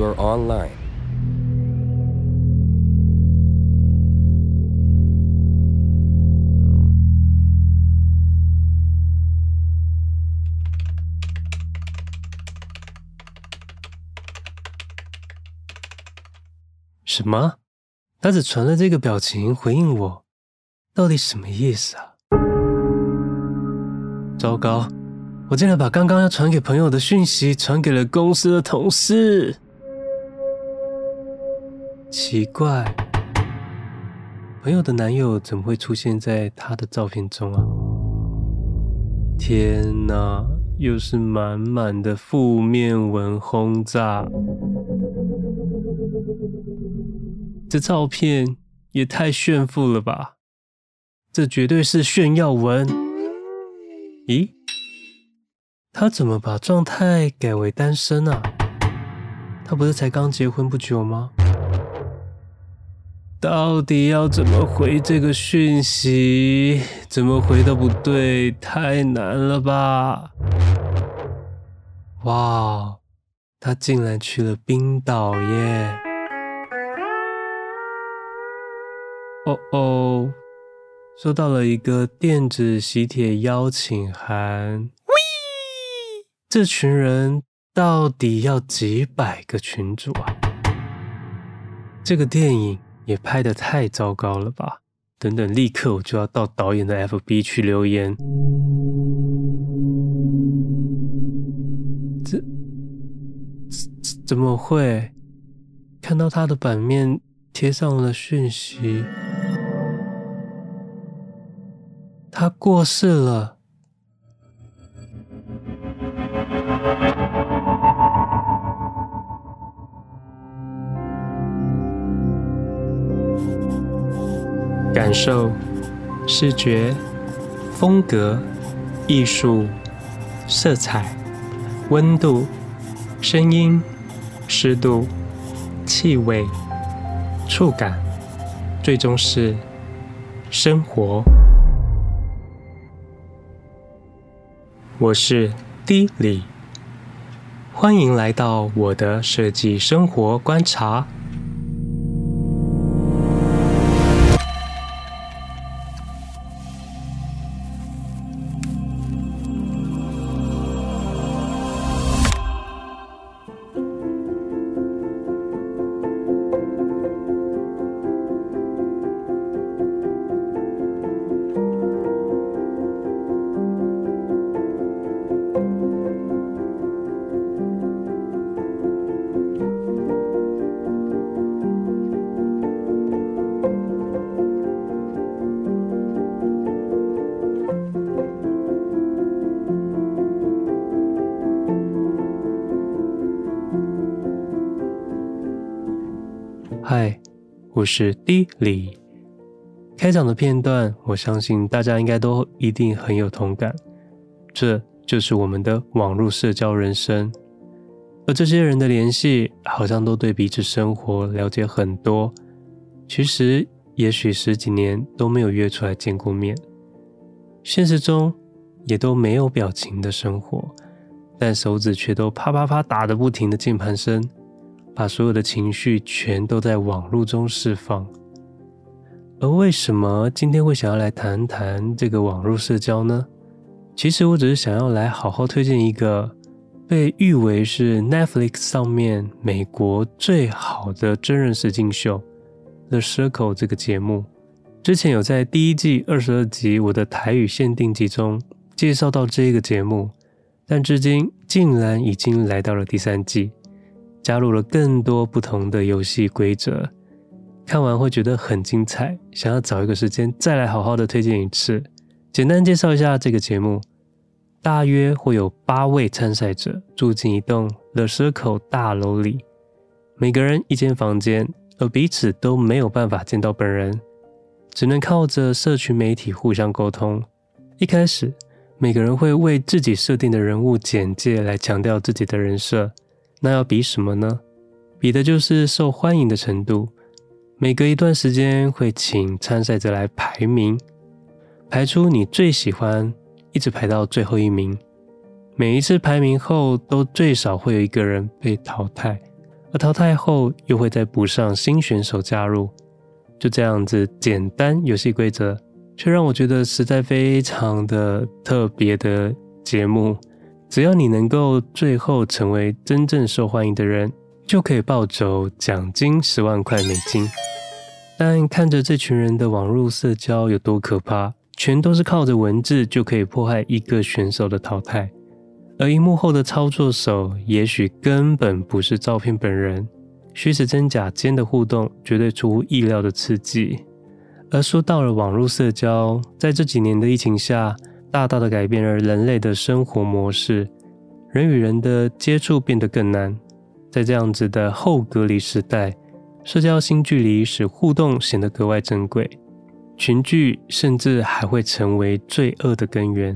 you're online. 什么？他只传了这个表情回应我，到底什么意思啊？糟糕，我竟然把刚刚要传给朋友的讯息传给了公司的同事。奇怪，朋友的男友怎么会出现在他的照片中啊？天哪，又是满满的负面文轰炸。这照片也太炫富了吧！这绝对是炫耀文。咦，他怎么把状态改为单身啊？他不是才刚结婚不久吗？到底要怎么回这个讯息？怎么回都不对，太难了吧！哇，他竟然去了冰岛耶！哦哦，收到了一个电子喜帖邀请函。这群人到底要几百个群主啊？这个电影也拍的太糟糕了吧！等等，立刻我就要到导演的 FB 去留言。这怎怎么会？看到他的版面贴上了讯息。他过世了。感受、视觉、风格、艺术、色彩、温度、声音、湿度、气味、触感，最终是生活。我是 D 李，欢迎来到我的设计生活观察。我是 D 李。开场的片段，我相信大家应该都一定很有同感。这就是我们的网络社交人生，而这些人的联系，好像都对彼此生活了解很多。其实，也许十几年都没有约出来见过面，现实中也都没有表情的生活，但手指却都啪啪啪打得不停的键盘声。把所有的情绪全都在网络中释放，而为什么今天会想要来谈谈这个网络社交呢？其实我只是想要来好好推荐一个被誉为是 Netflix 上面美国最好的真人实境秀《The Circle》这个节目。之前有在第一季二十二集我的台语限定集中介绍到这个节目，但至今竟然已经来到了第三季。加入了更多不同的游戏规则，看完会觉得很精彩，想要找一个时间再来好好的推荐一次。简单介绍一下这个节目，大约会有八位参赛者住进一栋 The Circle 大楼里，每个人一间房间，而彼此都没有办法见到本人，只能靠着社群媒体互相沟通。一开始，每个人会为自己设定的人物简介来强调自己的人设。那要比什么呢？比的就是受欢迎的程度。每隔一段时间会请参赛者来排名，排出你最喜欢，一直排到最后一名。每一次排名后，都最少会有一个人被淘汰，而淘汰后又会再补上新选手加入。就这样子简单游戏规则，却让我觉得实在非常的特别的节目。只要你能够最后成为真正受欢迎的人，就可以抱走奖金十万块美金。但看着这群人的网络社交有多可怕，全都是靠着文字就可以迫害一个选手的淘汰，而荧幕后的操作手也许根本不是照片本人。虚实真假间的互动绝对出乎意料的刺激，而说到了网络社交，在这几年的疫情下，大大的改变了人类的生活模式，人与人的接触变得更难。在这样子的后隔离时代，社交新距离使互动显得格外珍贵，群聚甚至还会成为罪恶的根源，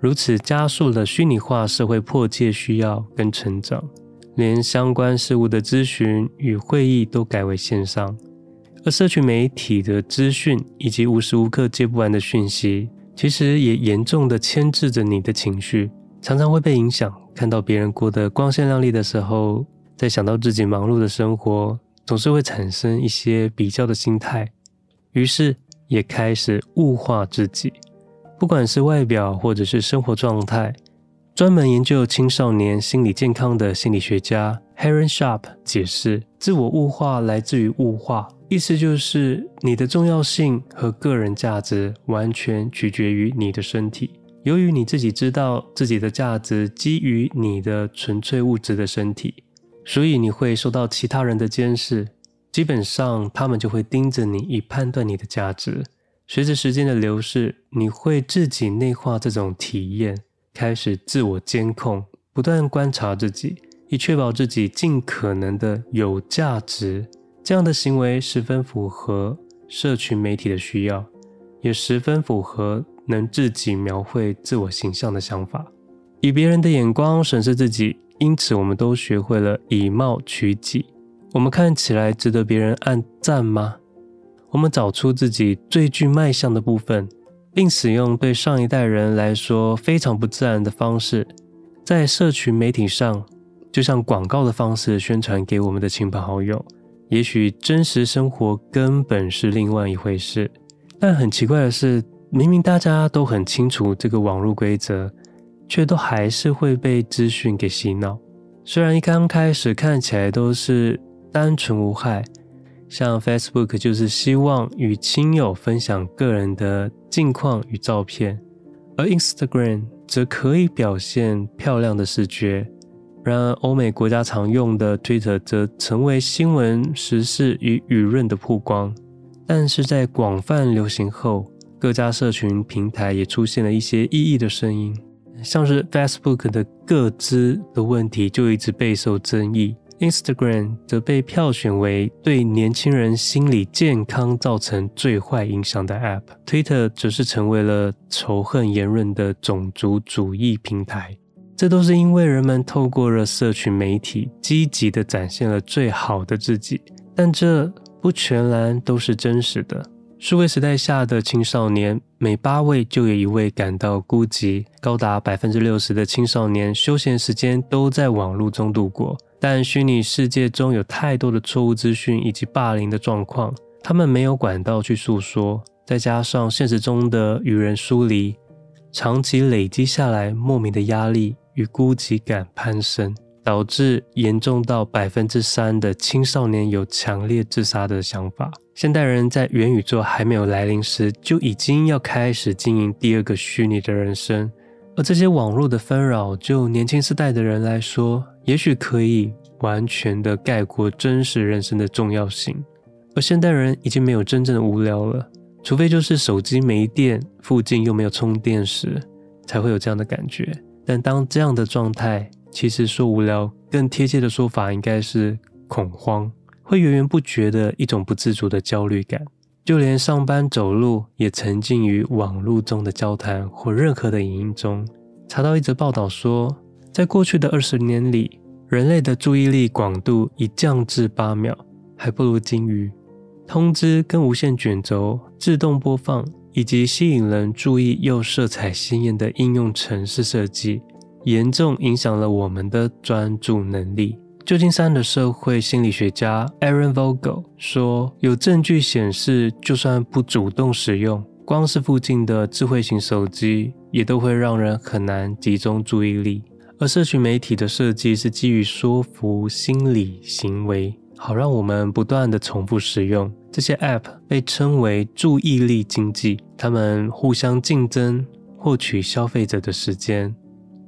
如此加速了虚拟化社会迫切需要跟成长。连相关事务的咨询与会议都改为线上，而社群媒体的资讯以及无时无刻接不完的讯息，其实也严重的牵制着你的情绪，常常会被影响。看到别人过得光鲜亮丽的时候，再想到自己忙碌的生活，总是会产生一些比较的心态，于是也开始物化自己，不管是外表或者是生活状态。专门研究青少年心理健康的心理学家 Heron Sharp 解释，自我物化来自于物化，意思就是你的重要性和个人价值完全取决于你的身体。由于你自己知道自己的价值基于你的纯粹物质的身体，所以你会受到其他人的监视，基本上他们就会盯着你以判断你的价值。随着时间的流逝，你会自己内化这种体验。开始自我监控，不断观察自己，以确保自己尽可能的有价值。这样的行为十分符合社群媒体的需要，也十分符合能自己描绘自我形象的想法。以别人的眼光审视自己，因此我们都学会了以貌取己。我们看起来值得别人按赞吗？我们找出自己最具卖相的部分。并使用对上一代人来说非常不自然的方式，在社群媒体上，就像广告的方式宣传给我们的亲朋好友。也许真实生活根本是另外一回事，但很奇怪的是，明明大家都很清楚这个网络规则，却都还是会被资讯给洗脑。虽然一刚开始看起来都是单纯无害。像 Facebook 就是希望与亲友分享个人的近况与照片，而 Instagram 则可以表现漂亮的视觉。然而，欧美国家常用的 Twitter 则成为新闻、时事与舆论的曝光。但是在广泛流行后，各家社群平台也出现了一些异议的声音，像是 Facebook 的个资的问题就一直备受争议。Instagram 则被票选为对年轻人心理健康造成最坏影响的 App，Twitter 则是成为了仇恨言论的种族主义平台。这都是因为人们透过了社群媒体，积极地展现了最好的自己，但这不全然都是真实的。数位时代下的青少年，每八位就有一位感到孤寂，高达百分之六十的青少年休闲时间都在网络中度过。但虚拟世界中有太多的错误资讯以及霸凌的状况，他们没有管道去诉说，再加上现实中的与人疏离，长期累积下来莫名的压力与孤寂感攀升，导致严重到百分之三的青少年有强烈自杀的想法。现代人在元宇宙还没有来临时，就已经要开始经营第二个虚拟的人生。而这些网络的纷扰，就年轻世代的人来说，也许可以完全的概括真实人生的重要性。而现代人已经没有真正的无聊了，除非就是手机没电，附近又没有充电时，才会有这样的感觉。但当这样的状态，其实说无聊，更贴切的说法应该是恐慌，会源源不绝的一种不自主的焦虑感。就连上班走路也沉浸于网络中的交谈或任何的影音中。查到一则报道说，在过去的二十年里，人类的注意力广度已降至八秒，还不如鲸鱼。通知跟无线卷轴、自动播放以及吸引人注意又色彩鲜艳的应用程式设计，严重影响了我们的专注能力。旧金山的社会心理学家 Aaron Vogel 说，有证据显示，就算不主动使用，光是附近的智慧型手机，也都会让人很难集中注意力。而社群媒体的设计是基于说服心理行为，好让我们不断的重复使用。这些 App 被称为注意力经济，他们互相竞争，获取消费者的时间，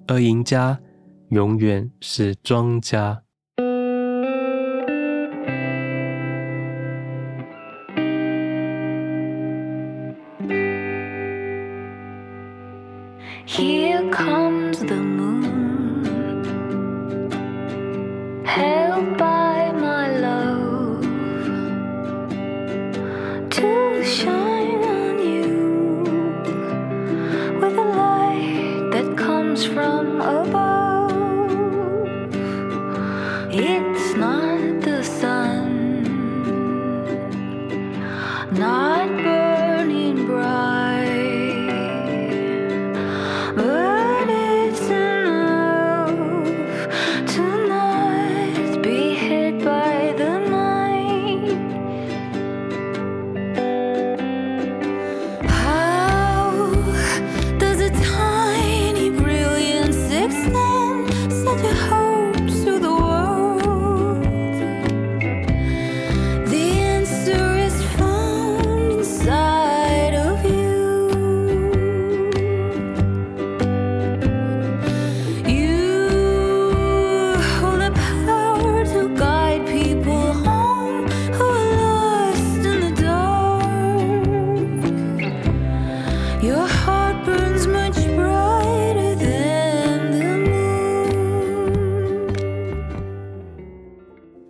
而赢家永远是庄家。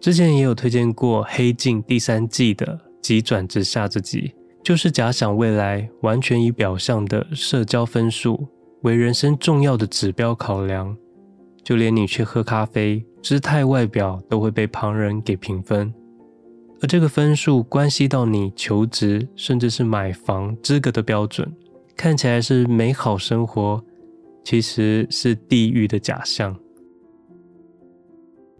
之前也有推荐过《黑镜》第三季的急转直下这集，就是假想未来完全以表象的社交分数为人生重要的指标考量，就连你去喝咖啡，姿态、外表都会被旁人给评分，而这个分数关系到你求职甚至是买房资格的标准，看起来是美好生活，其实是地狱的假象，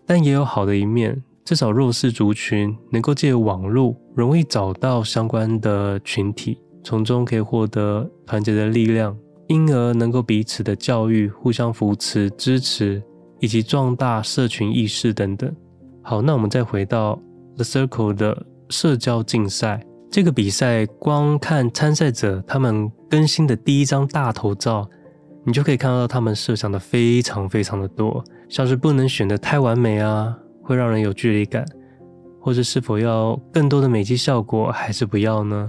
但也有好的一面。至少弱势族群能够借网络容易找到相关的群体，从中可以获得团结的力量，因而能够彼此的教育、互相扶持、支持，以及壮大社群意识等等。好，那我们再回到 The Circle 的社交竞赛这个比赛，光看参赛者他们更新的第一张大头照，你就可以看到他们设想的非常非常的多，像是不能选得太完美啊。会让人有距离感，或者是否要更多的美肌效果，还是不要呢？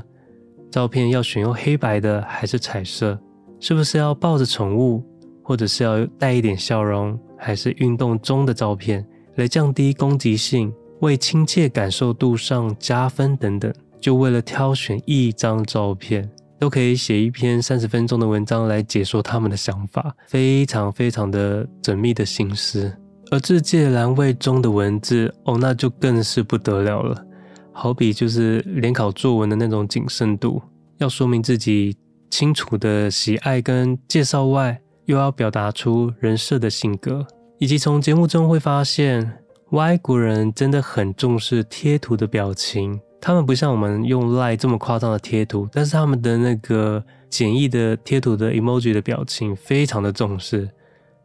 照片要选用黑白的还是彩色？是不是要抱着宠物，或者是要带一点笑容，还是运动中的照片，来降低攻击性，为亲切感受度上加分等等？就为了挑选一张照片，都可以写一篇三十分钟的文章来解说他们的想法，非常非常的缜密的心思。而自介栏位中的文字哦，那就更是不得了了。好比就是联考作文的那种谨慎度，要说明自己清楚的喜爱跟介绍外，又要表达出人设的性格，以及从节目中会发现，外国人真的很重视贴图的表情。他们不像我们用 lie 这么夸张的贴图，但是他们的那个简易的贴图的 emoji 的表情非常的重视。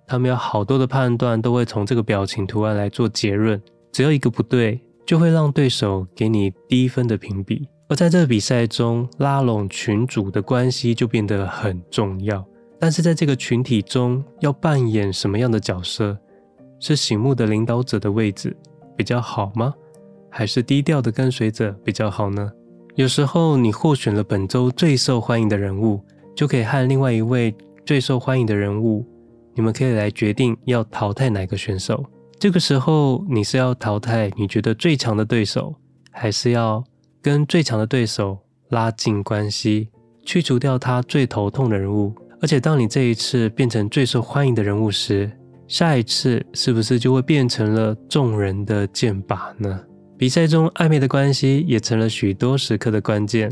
他们有好多的判断，都会从这个表情图案来做结论。只要一个不对，就会让对手给你低分的评比。而在这个比赛中，拉拢群主的关系就变得很重要。但是在这个群体中，要扮演什么样的角色？是醒目的领导者的位置比较好吗？还是低调的跟随者比较好呢？有时候，你获选了本周最受欢迎的人物，就可以和另外一位最受欢迎的人物。你们可以来决定要淘汰哪个选手。这个时候，你是要淘汰你觉得最强的对手，还是要跟最强的对手拉近关系，去除掉他最头痛的人物？而且，当你这一次变成最受欢迎的人物时，下一次是不是就会变成了众人的箭靶呢？比赛中暧昧的关系也成了许多时刻的关键，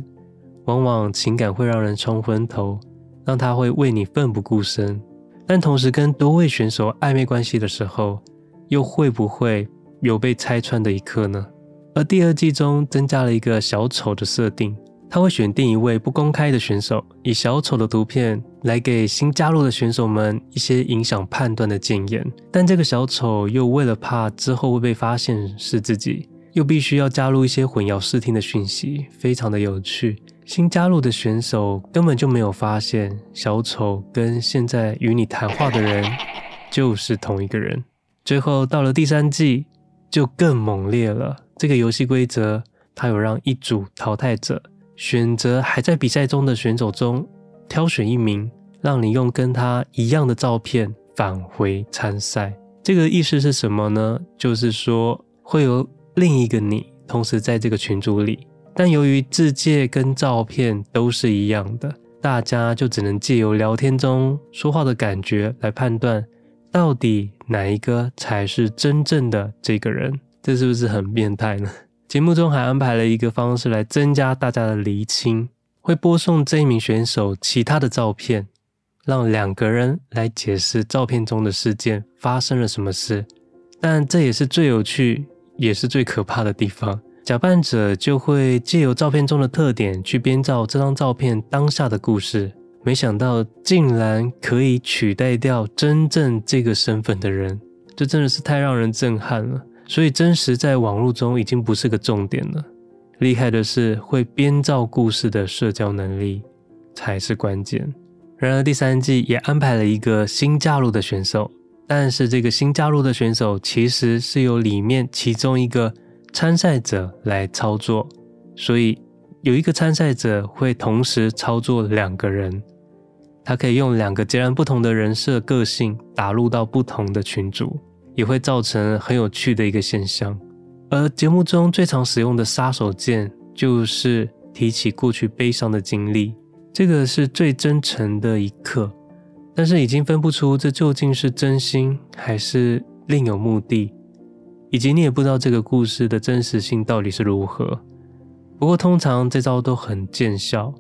往往情感会让人冲昏头，让他会为你奋不顾身。但同时跟多位选手暧昧关系的时候，又会不会有被拆穿的一刻呢？而第二季中增加了一个小丑的设定，他会选定一位不公开的选手，以小丑的图片来给新加入的选手们一些影响判断的建言。但这个小丑又为了怕之后会被发现是自己，又必须要加入一些混淆视听的讯息，非常的有趣。新加入的选手根本就没有发现小丑跟现在与你谈话的人就是同一个人。最后到了第三季就更猛烈了。这个游戏规则它有让一组淘汰者选择还在比赛中的选手中挑选一名，让你用跟他一样的照片返回参赛。这个意思是什么呢？就是说会有另一个你同时在这个群组里。但由于字介跟照片都是一样的，大家就只能借由聊天中说话的感觉来判断，到底哪一个才是真正的这个人？这是不是很变态呢？节目中还安排了一个方式来增加大家的厘清，会播送这一名选手其他的照片，让两个人来解释照片中的事件发生了什么事。但这也是最有趣，也是最可怕的地方。假扮者就会借由照片中的特点去编造这张照片当下的故事，没想到竟然可以取代掉真正这个身份的人，这真的是太让人震撼了。所以真实在网络中已经不是个重点了，厉害的是会编造故事的社交能力才是关键。然而第三季也安排了一个新加入的选手，但是这个新加入的选手其实是由里面其中一个。参赛者来操作，所以有一个参赛者会同时操作两个人，他可以用两个截然不同的人设个性打入到不同的群组，也会造成很有趣的一个现象。而节目中最常使用的杀手锏就是提起过去悲伤的经历，这个是最真诚的一刻，但是已经分不出这究竟是真心还是另有目的。以及你也不知道这个故事的真实性到底是如何。不过通常这招都很见效，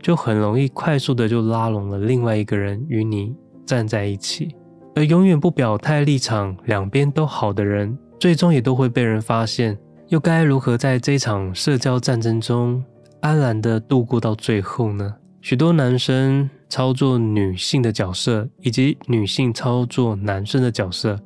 就很容易快速的就拉拢了另外一个人与你站在一起。而永远不表态立场、两边都好的人，最终也都会被人发现。又该如何在这场社交战争中安然的度过到最后呢？许多男生操作女性的角色，以及女性操作男生的角色。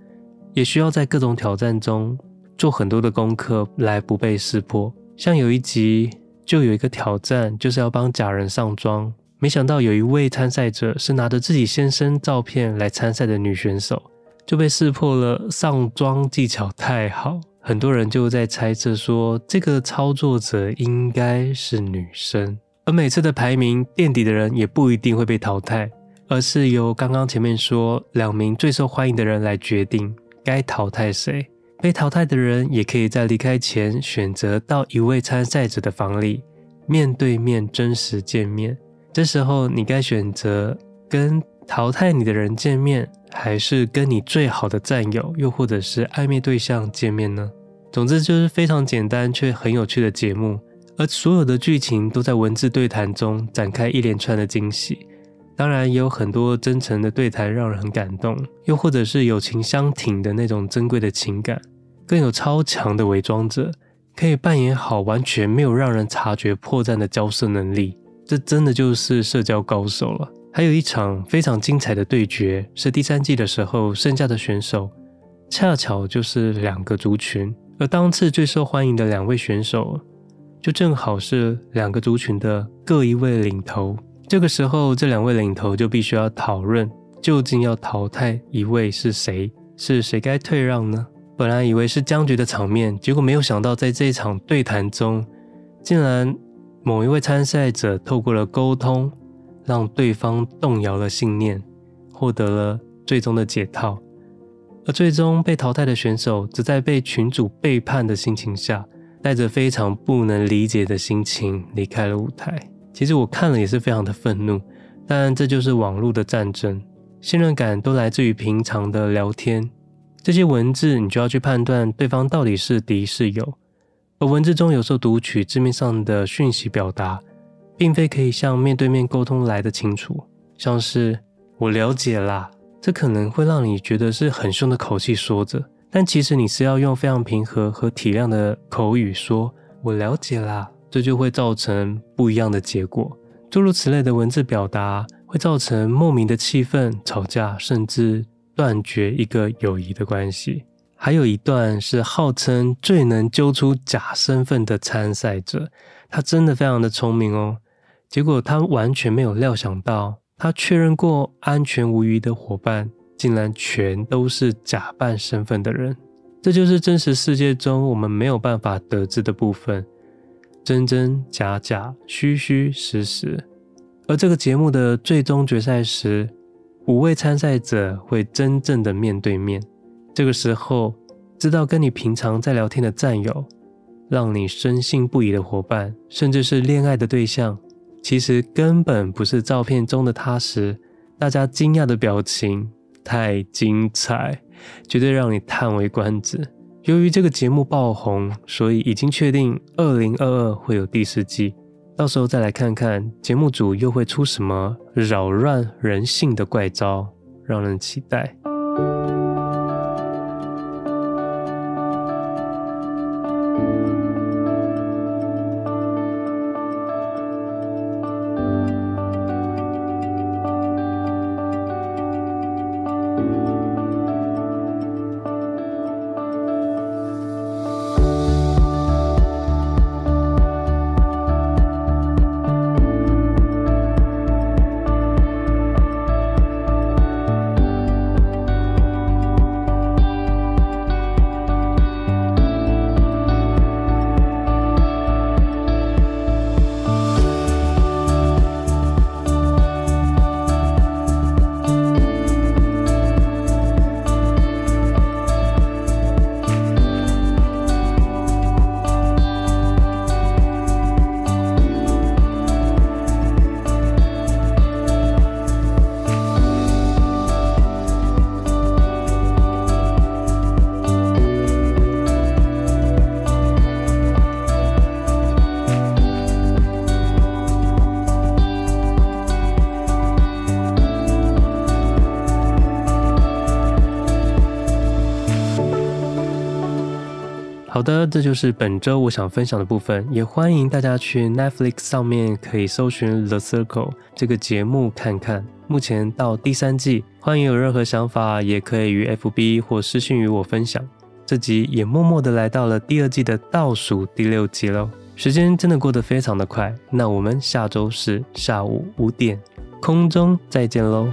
也需要在各种挑战中做很多的功课来不被识破。像有一集就有一个挑战，就是要帮假人上妆。没想到有一位参赛者是拿着自己先生照片来参赛的女选手，就被识破了上妆技巧太好。很多人就在猜测说，这个操作者应该是女生。而每次的排名垫底的人也不一定会被淘汰，而是由刚刚前面说两名最受欢迎的人来决定。该淘汰谁？被淘汰的人也可以在离开前选择到一位参赛者的房里，面对面真实见面。这时候你该选择跟淘汰你的人见面，还是跟你最好的战友，又或者是暧昧对象见面呢？总之就是非常简单却很有趣的节目，而所有的剧情都在文字对谈中展开一连串的惊喜。当然也有很多真诚的对谈让人很感动，又或者是友情相挺的那种珍贵的情感，更有超强的伪装者，可以扮演好完全没有让人察觉破绽的交涉能力，这真的就是社交高手了。还有一场非常精彩的对决，是第三季的时候，剩下的选手恰巧就是两个族群，而当次最受欢迎的两位选手，就正好是两个族群的各一位领头。这个时候，这两位领头就必须要讨论，究竟要淘汰一位是谁，是谁该退让呢？本来以为是僵局的场面，结果没有想到，在这一场对谈中，竟然某一位参赛者透过了沟通，让对方动摇了信念，获得了最终的解套。而最终被淘汰的选手，则在被群主背叛的心情下，带着非常不能理解的心情离开了舞台。其实我看了也是非常的愤怒，但这就是网络的战争，信任感都来自于平常的聊天，这些文字你就要去判断对方到底是敌是友，而文字中有时候读取字面上的讯息表达，并非可以像面对面沟通来得清楚，像是我了解啦，这可能会让你觉得是很凶的口气说着，但其实你是要用非常平和和体谅的口语说“我了解啦”，这就会造成不一样的结果。诸如此类的文字表达会造成莫名的气愤、吵架，甚至断绝一个友谊的关系。还有一段是号称最能揪出假身份的参赛者，他真的非常的聪明哦。结果他完全没有料想到，他确认过安全无虞的伙伴，竟然全都是假扮身份的人。这就是真实世界中我们没有办法得知的部分。真真假假，虚虚实实。而这个节目的最终决赛时，五位参赛者会真正的面对面。这个时候，知道跟你平常在聊天的战友，让你深信不疑的伙伴，甚至是恋爱的对象，其实根本不是照片中的他时，大家惊讶的表情太精彩，绝对让你叹为观止。由于这个节目爆红，所以已经确定二零二二会有第四季。到时候再来看看节目组又会出什么扰乱人性的怪招，让人期待。好的，这就是本周我想分享的部分，也欢迎大家去 Netflix 上面可以搜寻《The Circle》这个节目看看。目前到第三季，欢迎有任何想法也可以于 FB 或私信与我分享。这集也默默的来到了第二季的倒数第六集喽，时间真的过得非常的快。那我们下周四下午五点空中再见喽。